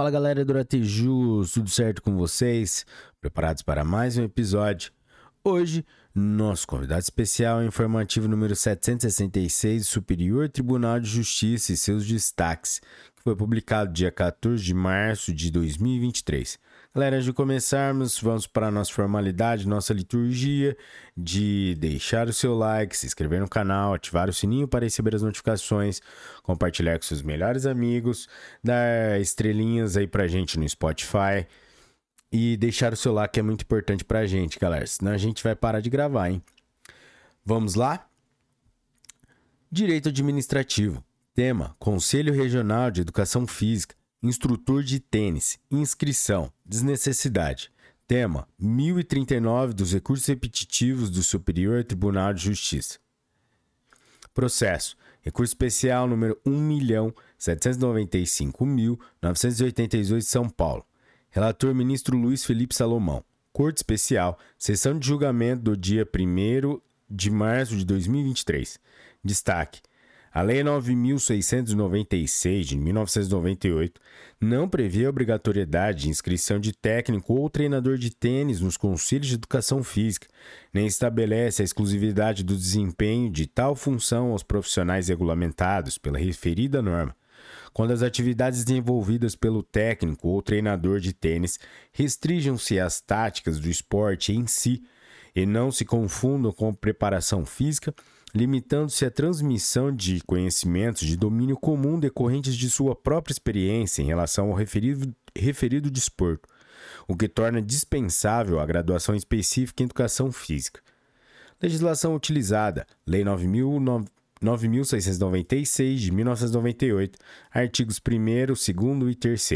Fala galera do Ateju, tudo certo com vocês? Preparados para mais um episódio? Hoje, nosso convidado especial é o informativo número 766 Superior Tribunal de Justiça e seus destaques, que foi publicado dia 14 de março de 2023. Galera, antes de começarmos, vamos para a nossa formalidade, nossa liturgia de deixar o seu like, se inscrever no canal, ativar o sininho para receber as notificações, compartilhar com seus melhores amigos, dar estrelinhas aí pra gente no Spotify e deixar o seu like é muito importante pra gente, galera, senão a gente vai parar de gravar, hein? Vamos lá? Direito Administrativo. Tema: Conselho Regional de Educação Física. Instrutor de tênis. Inscrição. Desnecessidade. Tema: 1039 dos recursos repetitivos do Superior Tribunal de Justiça. Processo: Recurso especial número 1.795.988 São Paulo. Relator ministro Luiz Felipe Salomão. Corte Especial, sessão de julgamento do dia 1 de março de 2023. Destaque: a Lei 9.696 de 1998 não prevê a obrigatoriedade de inscrição de técnico ou treinador de tênis nos conselhos de educação física, nem estabelece a exclusividade do desempenho de tal função aos profissionais regulamentados pela referida norma. Quando as atividades desenvolvidas pelo técnico ou treinador de tênis restringam-se às táticas do esporte em si e não se confundam com preparação física, limitando-se à transmissão de conhecimentos de domínio comum decorrentes de sua própria experiência em relação ao referido, referido desporto, o que torna dispensável a graduação específica em educação física. Legislação utilizada: Lei 9.696 de 1998, artigos 1, 2 e 3.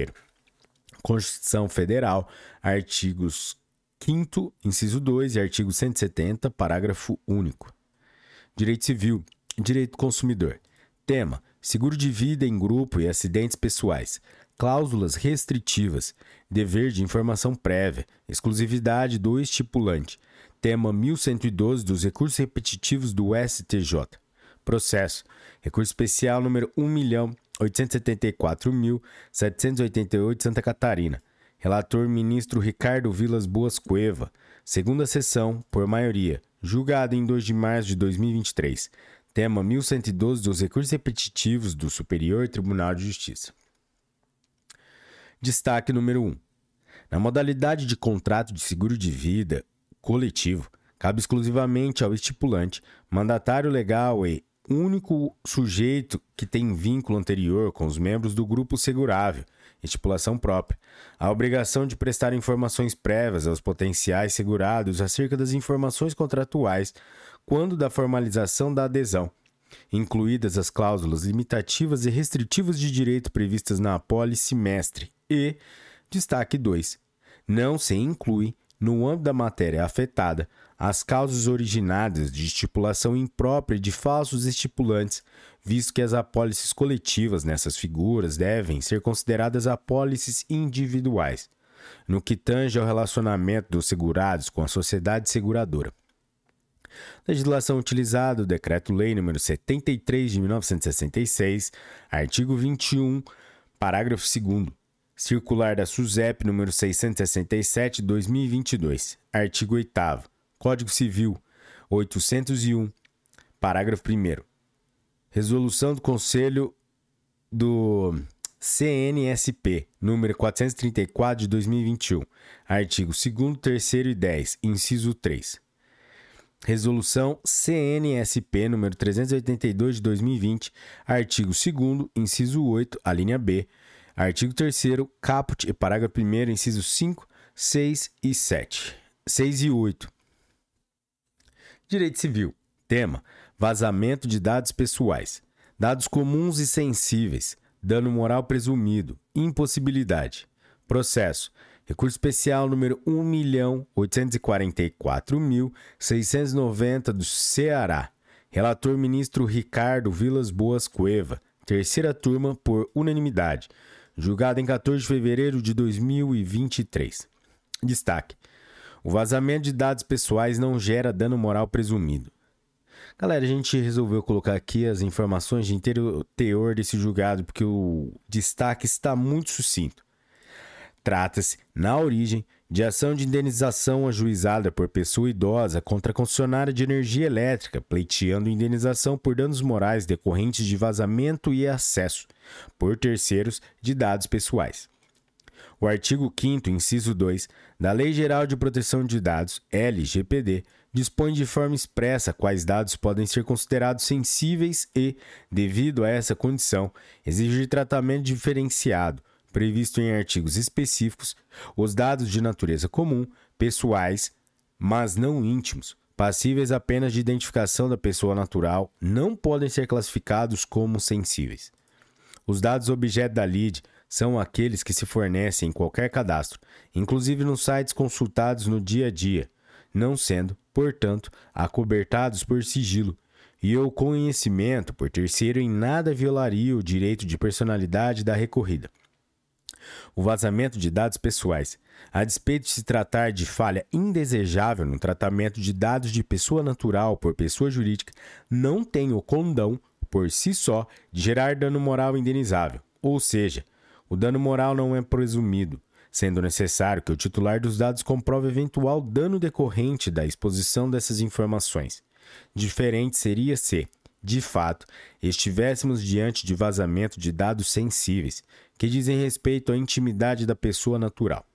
Constituição Federal, artigos 5, inciso 2 e artigo 170, parágrafo único. Direito Civil, Direito Consumidor. Tema: Seguro de vida em grupo e acidentes pessoais. Cláusulas restritivas. Dever de informação prévia. Exclusividade do estipulante. Tema 1112 dos recursos repetitivos do STJ. Processo. Recurso especial número 1.874.788 Santa Catarina. Relator ministro Ricardo Vilas Boas Cueva. Segunda sessão, por maioria julgado em 2 de março de 2023. Tema 1112 dos recursos repetitivos do Superior Tribunal de Justiça. Destaque número 1. Na modalidade de contrato de seguro de vida coletivo, cabe exclusivamente ao estipulante, mandatário legal e único sujeito que tem vínculo anterior com os membros do grupo segurável estipulação própria, a obrigação de prestar informações prévias aos potenciais segurados acerca das informações contratuais quando da formalização da adesão, incluídas as cláusulas limitativas e restritivas de direito previstas na apólice mestre. E, destaque 2, não se inclui, no âmbito da matéria afetada, as causas originadas de estipulação imprópria de falsos estipulantes, visto que as apólices coletivas nessas figuras devem ser consideradas apólices individuais, no que tange ao relacionamento dos segurados com a sociedade seguradora. Legislação utilizada, o Decreto-Lei nº 73 de 1966, artigo 21, parágrafo 2 Circular da SUSEP número 667 de 2022, artigo 8 Código Civil 801, parágrafo 1 Resolução do Conselho do CNSP, número 434 de 2021, artigo 2 3 e 10, inciso 3. Resolução CNSP número 382 de 2020, artigo 2 inciso 8, a linha B, artigo 3 caput e parágrafo 1 inciso 5, 6 e 7. 6 e 8. Direito Civil. Tema: Vazamento de dados pessoais. Dados comuns e sensíveis. Dano moral presumido. Impossibilidade. Processo. Recurso especial número 1.844.690 do Ceará. Relator ministro Ricardo Vilas Boas Cueva. Terceira turma por unanimidade. Julgado em 14 de fevereiro de 2023. Destaque: o vazamento de dados pessoais não gera dano moral presumido. Galera, a gente resolveu colocar aqui as informações de inteiro teor desse julgado porque o destaque está muito sucinto. Trata-se, na origem, de ação de indenização ajuizada por pessoa idosa contra a concessionária de energia elétrica, pleiteando indenização por danos morais decorrentes de vazamento e acesso, por terceiros, de dados pessoais. O artigo 5, inciso 2, da Lei Geral de Proteção de Dados, LGPD, dispõe de forma expressa quais dados podem ser considerados sensíveis e, devido a essa condição, exigir tratamento diferenciado previsto em artigos específicos, os dados de natureza comum, pessoais, mas não íntimos, passíveis apenas de identificação da pessoa natural, não podem ser classificados como sensíveis. Os dados objeto da LID são aqueles que se fornecem em qualquer cadastro, inclusive nos sites consultados no dia a dia, não sendo, portanto, acobertados por sigilo, e o conhecimento por terceiro em nada violaria o direito de personalidade da recorrida o vazamento de dados pessoais. A despeito de se tratar de falha indesejável no tratamento de dados de pessoa natural por pessoa jurídica, não tem o condão, por si só, de gerar dano moral indenizável. Ou seja, o dano moral não é presumido, sendo necessário que o titular dos dados comprove eventual dano decorrente da exposição dessas informações. Diferente seria se, de fato, estivéssemos diante de vazamento de dados sensíveis, que dizem respeito à intimidade da pessoa natural.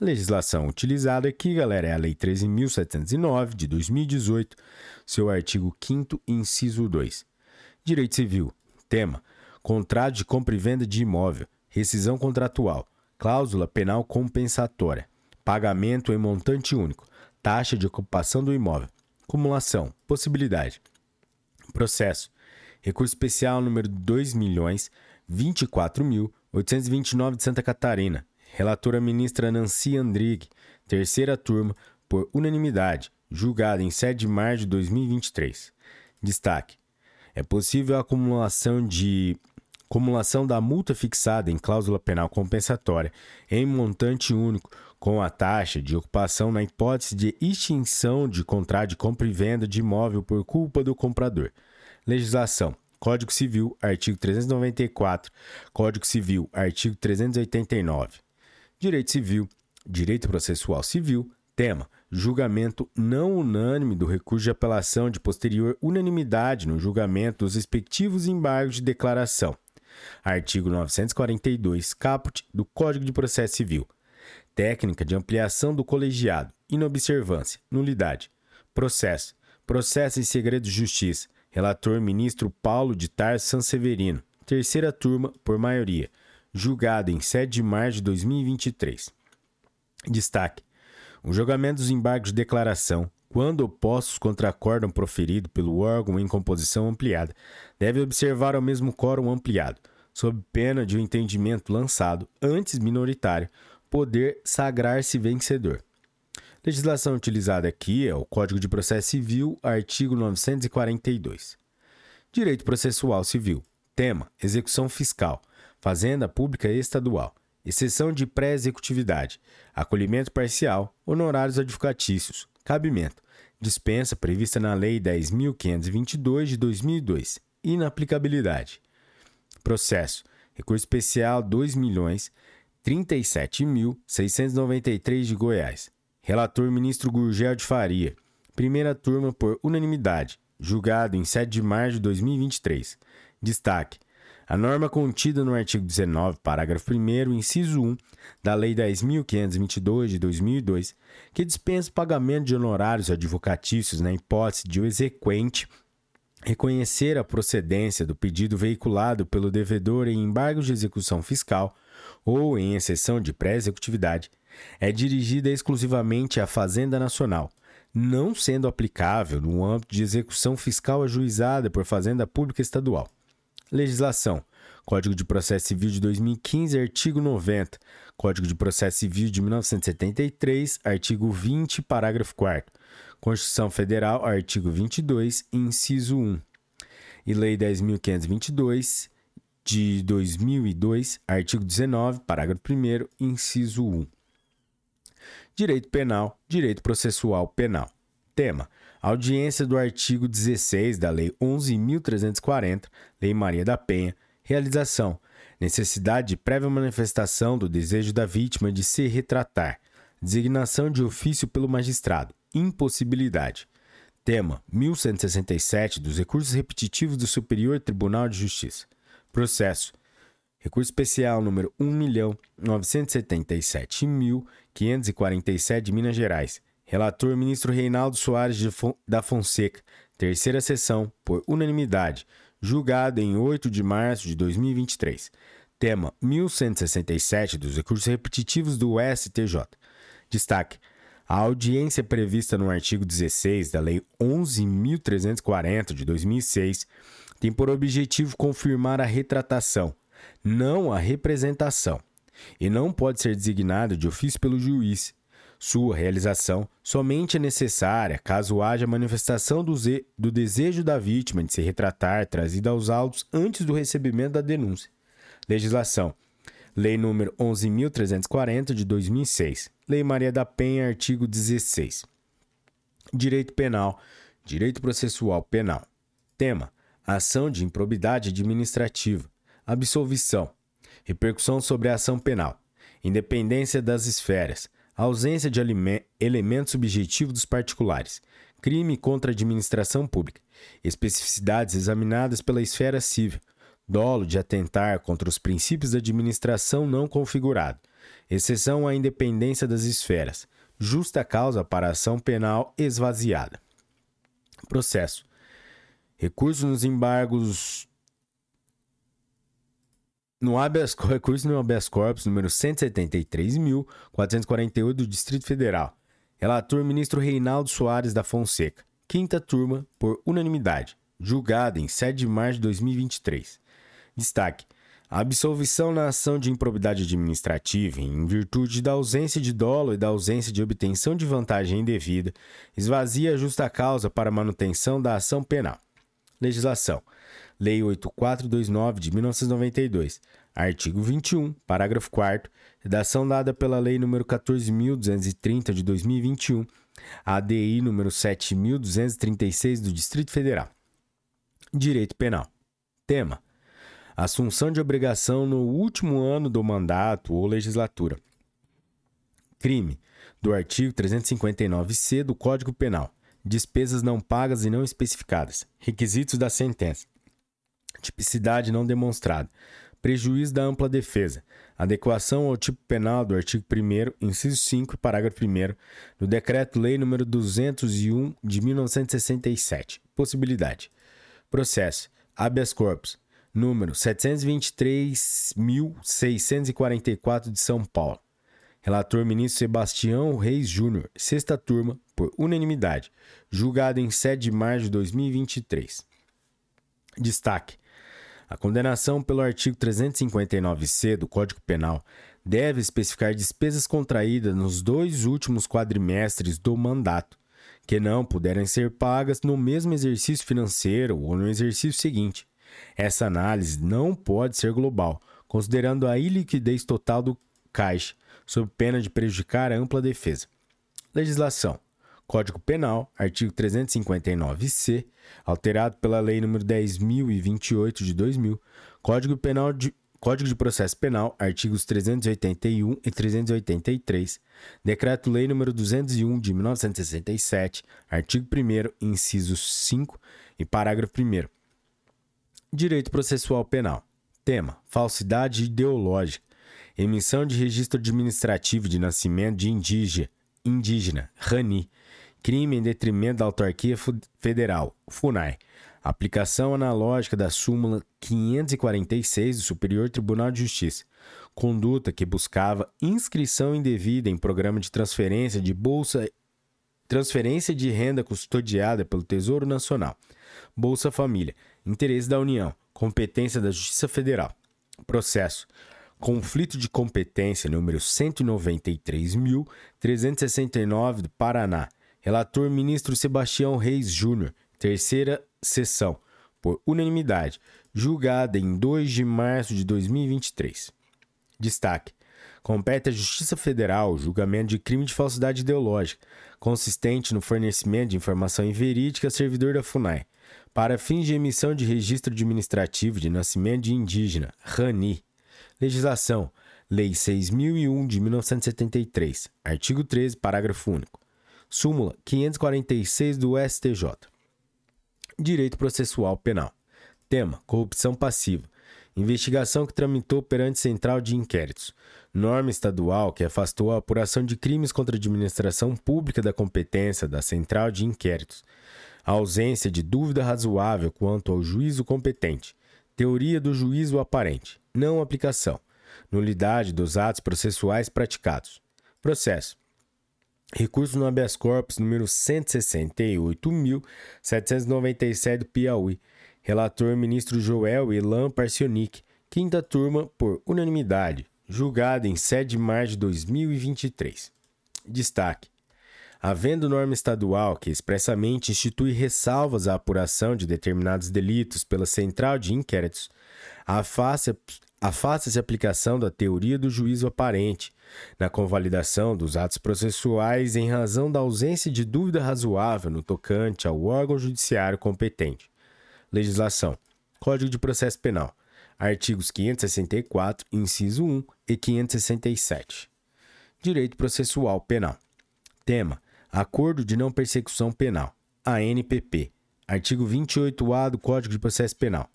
A legislação utilizada aqui, galera, é a Lei 13.709 de 2018, seu artigo 5, inciso 2. Direito Civil. Tema: Contrato de compra e venda de imóvel, rescisão contratual, cláusula penal compensatória, pagamento em montante único, taxa de ocupação do imóvel, cumulação, possibilidade. Processo. Recurso especial número 2 milhões 24.829 de Santa Catarina. Relatora ministra Nancy Andrighi. Terceira turma, por unanimidade. Julgada em 7 de março de 2023. Destaque. É possível a acumulação de acumulação da multa fixada em cláusula penal compensatória em montante único com a taxa de ocupação na hipótese de extinção de contrato de compra e venda de imóvel por culpa do comprador. Legislação: Código Civil, artigo 394, Código Civil, artigo 389. Direito Civil, Direito Processual Civil, tema: julgamento não unânime do recurso de apelação de posterior unanimidade no julgamento dos respectivos embargos de declaração. Artigo 942, caput do Código de Processo Civil. Técnica de ampliação do colegiado, inobservância, nulidade. Processo. Processo em segredo de justiça. Relator ministro Paulo de Tarso Sanseverino. Terceira turma, por maioria. Julgado em 7 de março de 2023. Destaque. O julgamento dos embargos de declaração, quando opostos contra acórdão proferido pelo órgão em composição ampliada, deve observar ao mesmo quórum ampliado, sob pena de o um entendimento lançado, antes minoritário, poder sagrar-se vencedor. Legislação utilizada aqui é o Código de Processo Civil, artigo 942. Direito Processual Civil. Tema: Execução Fiscal. Fazenda Pública Estadual. Exceção de pré-executividade. Acolhimento parcial. Honorários advocatícios. Cabimento. Dispensa prevista na Lei 10.522 de 2002. Inaplicabilidade. Processo. Recurso especial 2 milhões 37.693 de Goiás. Relator ministro Gurgel de Faria. Primeira turma por unanimidade. Julgado em 7 de março de 2023. Destaque: a norma contida no artigo 19, parágrafo 1, inciso 1 da Lei 10.522 de 2002, que dispensa o pagamento de honorários advocatícios na hipótese de o exequente reconhecer a procedência do pedido veiculado pelo devedor em embargo de execução fiscal ou em exceção de pré-executividade, é dirigida exclusivamente à Fazenda Nacional, não sendo aplicável no âmbito de execução fiscal ajuizada por Fazenda Pública Estadual. Legislação: Código de Processo Civil de 2015, artigo 90. Código de Processo Civil de 1973, artigo 20, parágrafo 4. Constituição Federal, artigo 22, inciso 1. E Lei 10.522, de 2002, artigo 19, parágrafo 1, inciso 1. Direito Penal, Direito Processual Penal. Tema: Audiência do artigo 16 da Lei 11.340, Lei Maria da Penha. Realização: necessidade de prévia manifestação do desejo da vítima de se retratar, designação de ofício pelo magistrado, impossibilidade. Tema 1167 dos recursos repetitivos do Superior Tribunal de Justiça. Processo. Recurso especial número 1.977.547 de Minas Gerais. Relator ministro Reinaldo Soares da Fonseca. Terceira sessão, por unanimidade. Julgado em 8 de março de 2023. Tema 1167 dos recursos repetitivos do STJ. Destaque: a audiência prevista no artigo 16 da Lei 11.340 de 2006 tem por objetivo confirmar a retratação, não a representação, e não pode ser designada de ofício pelo juiz. Sua realização somente é necessária caso haja manifestação do, do desejo da vítima de se retratar trazida aos autos antes do recebimento da denúncia. Legislação Lei nº 11.340 de 2006. Lei Maria da Penha, artigo 16. Direito Penal. Direito Processual Penal. Tema: Ação de improbidade administrativa. Absolvição. Repercussão sobre a ação penal. Independência das esferas. Ausência de elemento subjetivo dos particulares. Crime contra a administração pública. Especificidades examinadas pela esfera civil dolo de atentar contra os princípios da administração não configurado, exceção à independência das esferas, justa causa para ação penal esvaziada. Processo. Recurso nos embargos no habeas, recurso no habeas corpus número 173.448 do Distrito Federal. Relator ministro Reinaldo Soares da Fonseca. Quinta turma, por unanimidade. Julgado em 7 de março de 2023. Destaque: a absolvição na ação de improbidade administrativa, em virtude da ausência de dolo e da ausência de obtenção de vantagem indevida, esvazia a justa causa para manutenção da ação penal. Legislação: Lei 8429 de 1992, artigo 21, parágrafo 4 redação dada pela Lei nº 14230 de 2021, ADI número 7236 do Distrito Federal. Direito Penal. Tema: assunção de obrigação no último ano do mandato ou legislatura. Crime do artigo 359-C do Código Penal. Despesas não pagas e não especificadas. Requisitos da sentença. Tipicidade não demonstrada. Prejuízo da ampla defesa. Adequação ao tipo penal do artigo 1 inciso 5 parágrafo 1 do Decreto-Lei nº 201 de 1967. Possibilidade. Processo. Habeas corpus número 723.644 de São Paulo. Relator ministro Sebastião Reis Júnior, sexta turma, por unanimidade, julgado em 7 de março de 2023. Destaque: a condenação pelo artigo 359-C do Código Penal deve especificar despesas contraídas nos dois últimos quadrimestres do mandato, que não puderem ser pagas no mesmo exercício financeiro ou no exercício seguinte, essa análise não pode ser global, considerando a iliquidez total do caixa, sob pena de prejudicar a ampla defesa. Legislação. Código Penal, artigo 359-C, alterado pela Lei nº 10.028 de 2000. Código Penal de Código de Processo Penal, artigos 381 e 383. Decreto-Lei nº 201 de 1967, artigo 1 inciso 5 e parágrafo 1 Direito Processual Penal. Tema: Falsidade ideológica. Emissão de registro administrativo de nascimento de indígena, indígena RANI. Crime em detrimento da autarquia federal, FUNAI. Aplicação analógica da súmula 546 do Superior Tribunal de Justiça. Conduta que buscava inscrição indevida em programa de transferência de bolsa transferência de renda custodiada pelo Tesouro Nacional. Bolsa Família Interesse da União. Competência da Justiça Federal. Processo. Conflito de competência número 193.369 do Paraná. Relator ministro Sebastião Reis Júnior. Terceira sessão. Por unanimidade. Julgada em 2 de março de 2023. Destaque. Compete à Justiça Federal o julgamento de crime de falsidade ideológica, consistente no fornecimento de informação inverídica a servidor da FUNAI, para fins de emissão de registro administrativo de nascimento de indígena, RANI. Legislação: Lei 6001 de 1973, artigo 13, parágrafo único. Súmula 546 do STJ. Direito processual penal. Tema: corrupção passiva. Investigação que tramitou perante Central de Inquéritos. Norma estadual que afastou a apuração de crimes contra a administração pública da competência da Central de Inquéritos a ausência de dúvida razoável quanto ao juízo competente, teoria do juízo aparente, não aplicação, nulidade dos atos processuais praticados. Processo. Recurso no habeas corpus número 168.797 do Piauí. Relator ministro Joel Elan Parcionic. Quinta turma por unanimidade. Julgado em 7 de março de 2023. Destaque: havendo norma estadual que expressamente institui ressalvas à apuração de determinados delitos pela Central de Inquéritos, afasta-se a aplicação da teoria do juízo aparente na convalidação dos atos processuais em razão da ausência de dúvida razoável no tocante ao órgão judiciário competente. Legislação: Código de Processo Penal, artigos 564, inciso 1 e 567. Direito Processual Penal. Tema: Acordo de Não Persecução Penal, ANPP, artigo 28-A do Código de Processo Penal.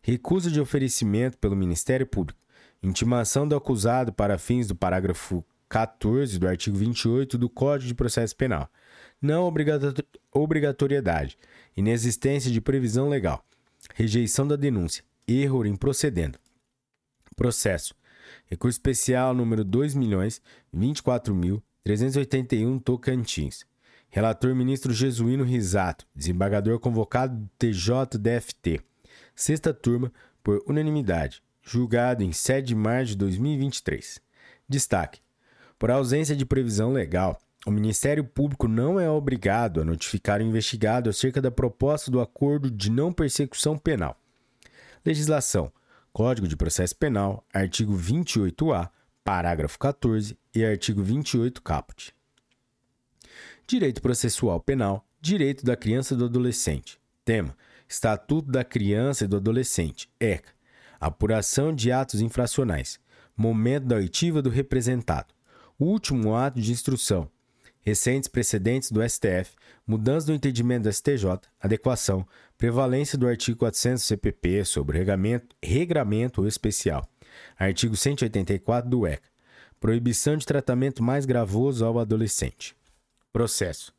Recusa de oferecimento pelo Ministério Público, intimação do acusado para fins do parágrafo 14 do artigo 28 do Código de Processo Penal. Não obrigatoriedade, inexistência de previsão legal, rejeição da denúncia, erro em procedendo. Processo. Recurso especial número 2.024.000 381 Tocantins. Relator ministro Jesuíno Risato, desembargador convocado do TJDFT. Sexta turma, por unanimidade, julgado em 7 de março de 2023. Destaque: por ausência de previsão legal, o Ministério Público não é obrigado a notificar o investigado acerca da proposta do acordo de não persecução penal. Legislação: Código de Processo Penal, artigo 28-A, parágrafo 14 e artigo 28 caput. Direito processual penal, direito da criança e do adolescente. Tema: Estatuto da Criança e do Adolescente, ECA. Apuração de atos infracionais. Momento da oitiva do representado. Último ato de instrução. Recentes precedentes do STF, mudança do entendimento do STJ, adequação, prevalência do artigo 400 CPP sobre regramento, regramento especial Artigo 184 do ECA. Proibição de tratamento mais gravoso ao adolescente. Processo.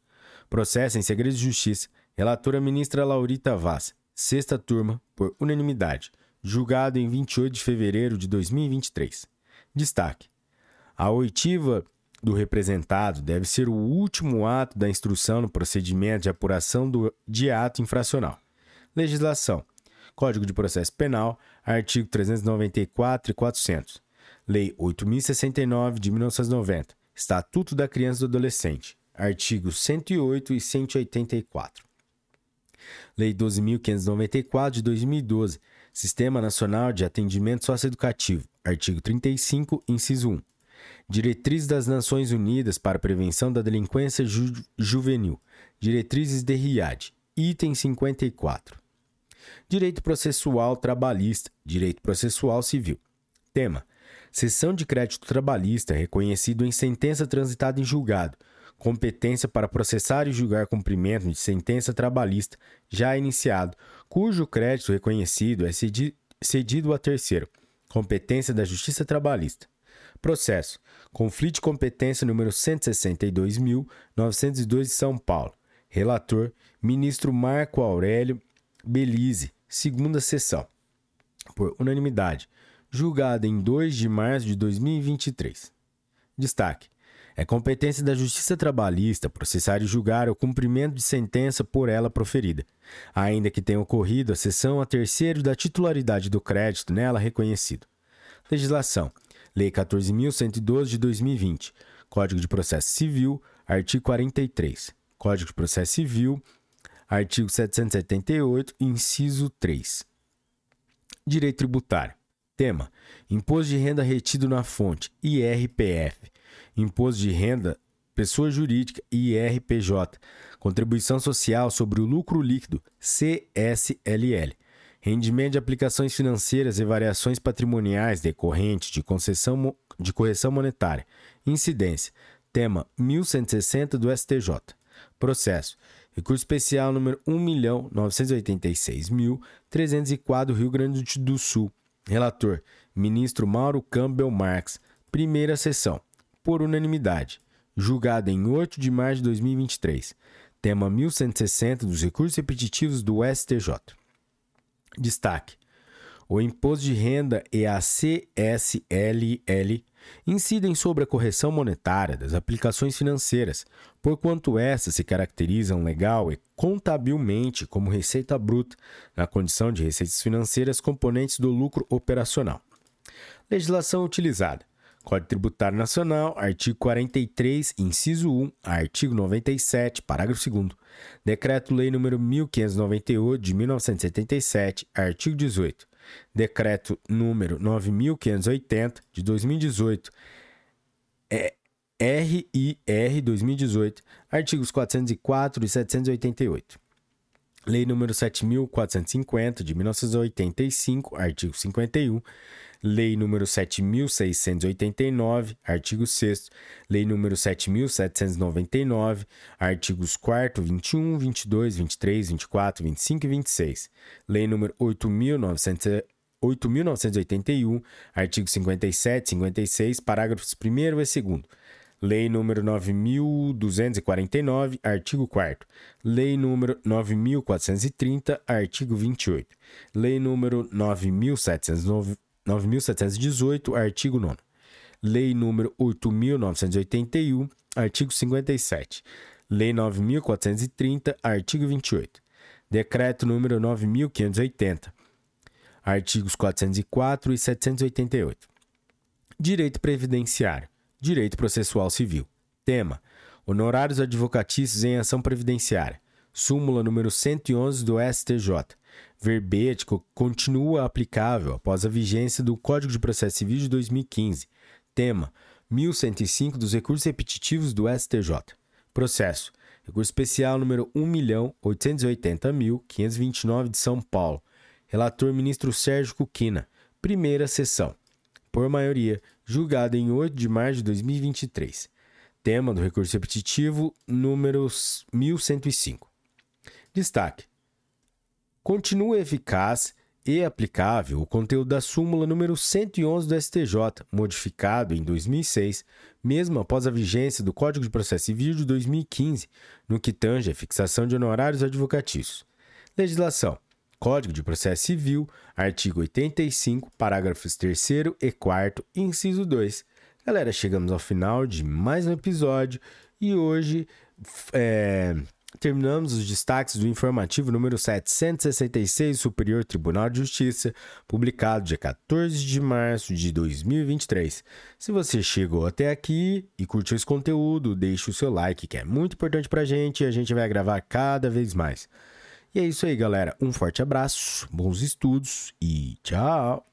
Processo em segredo de justiça. Relatora ministra Laurita Vaz. Sexta turma, por unanimidade. Julgado em 28 de fevereiro de 2023. Destaque. A oitiva do representado deve ser o último ato da instrução no procedimento de apuração do, de ato infracional. Legislação. Código de Processo Penal, artigo 394 e 400. Lei 8069 de 1990. Estatuto da Criança e do Adolescente, artigos 108 e 184. Lei 12.594 de 2012. Sistema Nacional de Atendimento Socioeducativo, artigo 35, inciso 1. Diretrizes das Nações Unidas para a Prevenção da Delinquência Ju Juvenil. Diretrizes de RIAD, item 54. Direito processual trabalhista, direito processual civil. Tema: Sessão de crédito trabalhista reconhecido em sentença transitada em julgado. Competência para processar e julgar cumprimento de sentença trabalhista já iniciado, cujo crédito reconhecido é cedido a terceiro. Competência da Justiça Trabalhista. Processo: Conflito de competência número 162.902 de São Paulo. Relator: Ministro Marco Aurélio Belize, segunda sessão. Por unanimidade. Julgada em 2 de março de 2023. Destaque: é competência da Justiça Trabalhista processar e julgar o cumprimento de sentença por ela proferida, ainda que tenha ocorrido a cessão a terceiro da titularidade do crédito nela reconhecido. Legislação: Lei 14.112 de 2020, Código de Processo Civil, artigo 43, Código de Processo Civil, Artigo 778, inciso 3. Direito tributário. Tema: Imposto de renda retido na fonte, IRPF. Imposto de renda pessoa jurídica, IRPJ. Contribuição social sobre o lucro líquido, CSLL. Rendimento de aplicações financeiras e variações patrimoniais decorrentes de, concessão, de correção monetária. Incidência. Tema 1160 do STJ. Processo. Recurso especial número 1.986.304 Rio Grande do Sul. Relator: Ministro Mauro Campbell Marx. Primeira sessão. Por unanimidade. Julgado em 8 de março de 2023. Tema 1160 dos recursos repetitivos do STJ. Destaque: o imposto de renda e a CSLL incidem sobre a correção monetária das aplicações financeiras, porquanto essas se caracterizam legal e contabilmente como receita bruta, na condição de receitas financeiras componentes do lucro operacional. Legislação utilizada: Código Tributário Nacional, artigo 43, inciso 1, artigo 97, parágrafo 2 Decreto-Lei nº 1598 de 1977, artigo 18. Decreto número 9580 de 2018. É RIR 2018, artigos 404 e 788. Lei número 7450 de 1985, artigo 51 Lei número 7689, artigo 6 Lei número 7799, artigos 4 21, 22, 23, 24, 25 e 26. Lei número 8900 8.981, artigo 57, 56, parágrafos 1 e 2 Lei número 9.249, artigo 4 Lei número 9.430, artigo 28. Lei número 9.790 9.718, artigo 9. Lei número 8.981, artigo 57. Lei 9.430, artigo 28. Decreto número 9.580, artigos 404 e 788. Direito previdenciário. Direito processual civil. Tema: Honorários advocatícios em ação previdenciária. Súmula número 111 do STJ verbete continua aplicável após a vigência do Código de Processo Civil de 2015. Tema: 1105 dos recursos repetitivos do STJ. Processo: Recurso especial número 1.880.529 de São Paulo. Relator ministro Sérgio Cuquina. Primeira sessão. Por maioria, julgado em 8 de março de 2023. Tema do recurso repetitivo número 1105. Destaque: continua eficaz e aplicável o conteúdo da súmula número 111 do STJ, modificado em 2006, mesmo após a vigência do Código de Processo Civil de 2015, no que tange a fixação de honorários advocatícios. Legislação: Código de Processo Civil, artigo 85, parágrafos 3 e 4, inciso 2. Galera, chegamos ao final de mais um episódio e hoje é, Terminamos os destaques do informativo número 766 Superior Tribunal de Justiça, publicado dia 14 de março de 2023. Se você chegou até aqui e curtiu esse conteúdo, deixe o seu like, que é muito importante pra gente e a gente vai gravar cada vez mais. E é isso aí, galera. Um forte abraço, bons estudos e tchau!